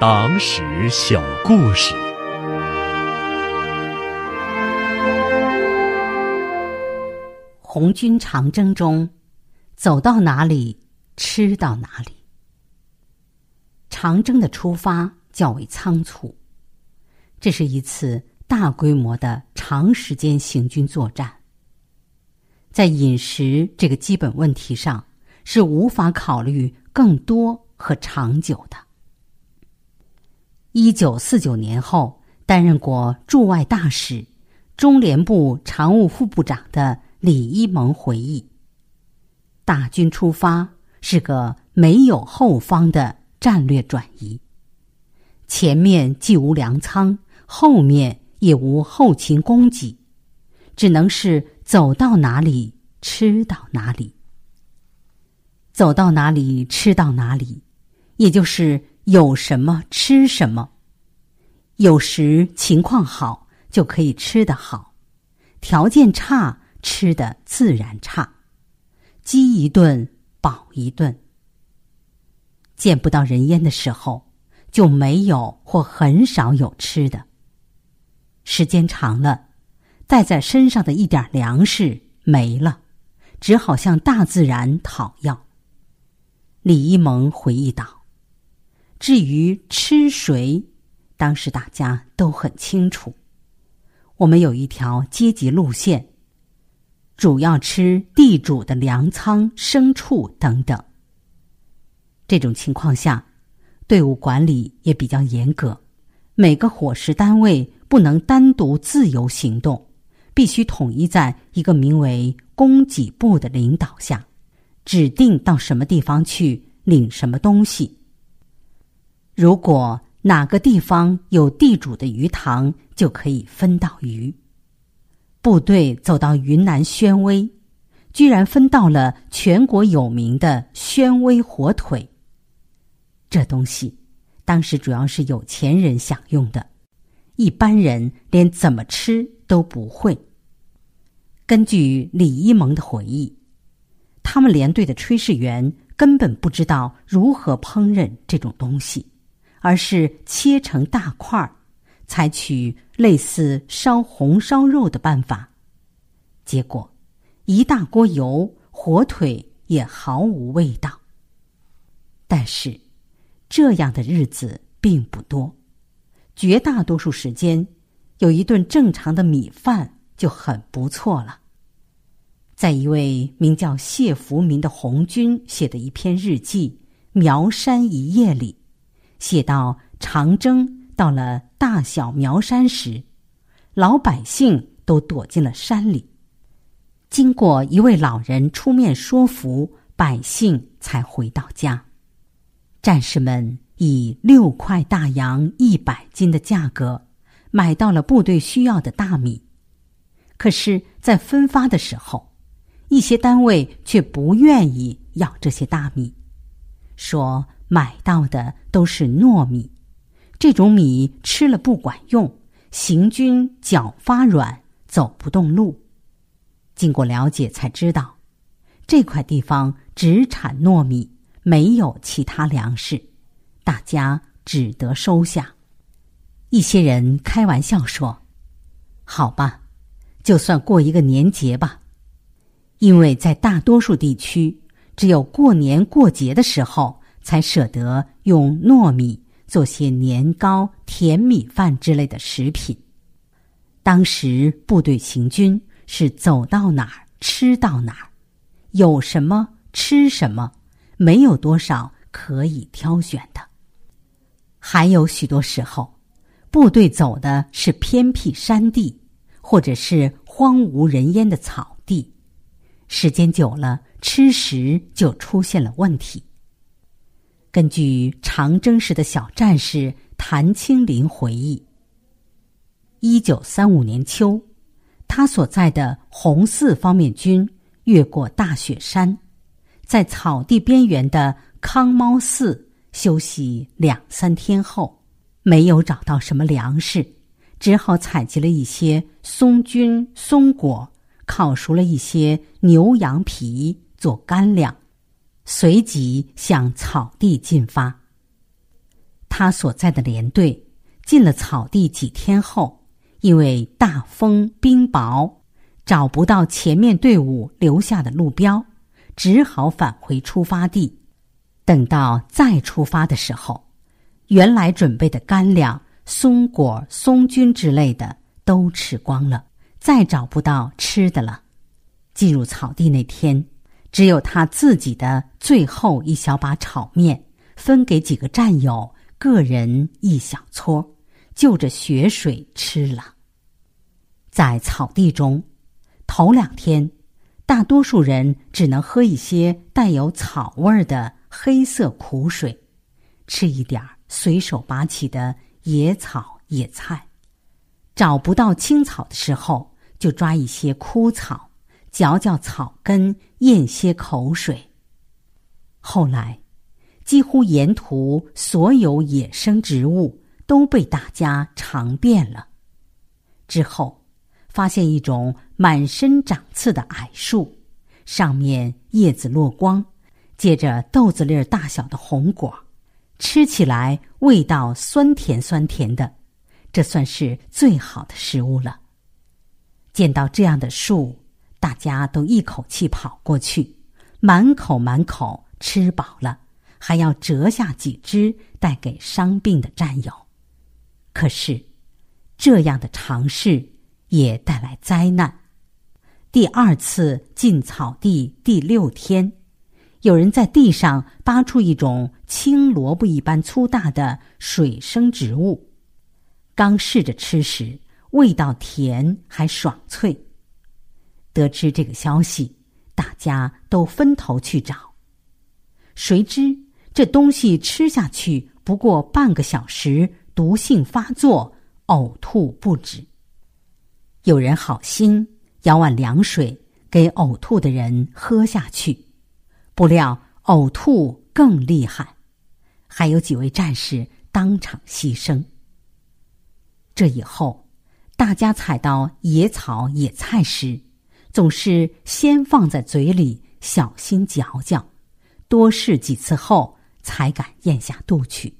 党史小故事。红军长征中，走到哪里吃到哪里。长征的出发较为仓促，这是一次大规模的长时间行军作战。在饮食这个基本问题上，是无法考虑更多和长久的。一九四九年后，担任过驻外大使、中联部常务副部长的李一萌回忆：“大军出发是个没有后方的战略转移，前面既无粮仓，后面也无后勤供给，只能是走到哪里吃到哪里。走到哪里吃到哪里，也就是有什么吃什么。”有时情况好就可以吃得好，条件差吃的自然差，饥一顿饱一顿。见不到人烟的时候，就没有或很少有吃的。时间长了，带在身上的一点粮食没了，只好向大自然讨要。李一萌回忆道：“至于吃谁？”当时大家都很清楚，我们有一条阶级路线，主要吃地主的粮仓、牲畜等等。这种情况下，队伍管理也比较严格，每个伙食单位不能单独自由行动，必须统一在一个名为供给部的领导下，指定到什么地方去领什么东西。如果哪个地方有地主的鱼塘，就可以分到鱼。部队走到云南宣威，居然分到了全国有名的宣威火腿。这东西当时主要是有钱人享用的，一般人连怎么吃都不会。根据李一萌的回忆，他们连队的炊事员根本不知道如何烹饪这种东西。而是切成大块儿，采取类似烧红烧肉的办法，结果一大锅油，火腿也毫无味道。但是这样的日子并不多，绝大多数时间有一顿正常的米饭就很不错了。在一位名叫谢福民的红军写的一篇日记《苗山一夜》里。写到长征到了大小苗山时，老百姓都躲进了山里。经过一位老人出面说服，百姓才回到家。战士们以六块大洋一百斤的价格买到了部队需要的大米，可是，在分发的时候，一些单位却不愿意要这些大米，说。买到的都是糯米，这种米吃了不管用，行军脚发软，走不动路。经过了解才知道，这块地方只产糯米，没有其他粮食，大家只得收下。一些人开玩笑说：“好吧，就算过一个年节吧。”因为在大多数地区，只有过年过节的时候。才舍得用糯米做些年糕、甜米饭之类的食品。当时部队行军是走到哪儿吃到哪儿，有什么吃什么，没有多少可以挑选的。还有许多时候，部队走的是偏僻山地，或者是荒无人烟的草，时间久了，吃食就出现了问题。根据长征时的小战士谭青林回忆，一九三五年秋，他所在的红四方面军越过大雪山，在草地边缘的康猫寺休息两三天后，没有找到什么粮食，只好采集了一些松菌、松果，烤熟了一些牛羊皮做干粮。随即向草地进发。他所在的连队进了草地几天后，因为大风冰雹，找不到前面队伍留下的路标，只好返回出发地。等到再出发的时候，原来准备的干粮、松果、松菌之类的都吃光了，再找不到吃的了。进入草地那天，只有他自己的最后一小把炒面，分给几个战友。个人一小撮，就着雪水吃了。在草地中，头两天，大多数人只能喝一些带有草味儿的黑色苦水，吃一点随手拔起的野草野菜。找不到青草的时候，就抓一些枯草，嚼嚼草根，咽些口水。后来。几乎沿途所有野生植物都被大家尝遍了。之后，发现一种满身长刺的矮树，上面叶子落光，结着豆子粒儿大小的红果，吃起来味道酸甜酸甜的，这算是最好的食物了。见到这样的树，大家都一口气跑过去，满口满口吃饱了。还要折下几只带给伤病的战友，可是这样的尝试也带来灾难。第二次进草地第六天，有人在地上扒出一种青萝卜一般粗大的水生植物，刚试着吃时，味道甜还爽脆。得知这个消息，大家都分头去找，谁知。这东西吃下去不过半个小时，毒性发作，呕吐不止。有人好心舀碗凉水给呕吐的人喝下去，不料呕吐更厉害，还有几位战士当场牺牲。这以后，大家采到野草野菜时，总是先放在嘴里，小心嚼嚼，多试几次后。才敢咽下肚去。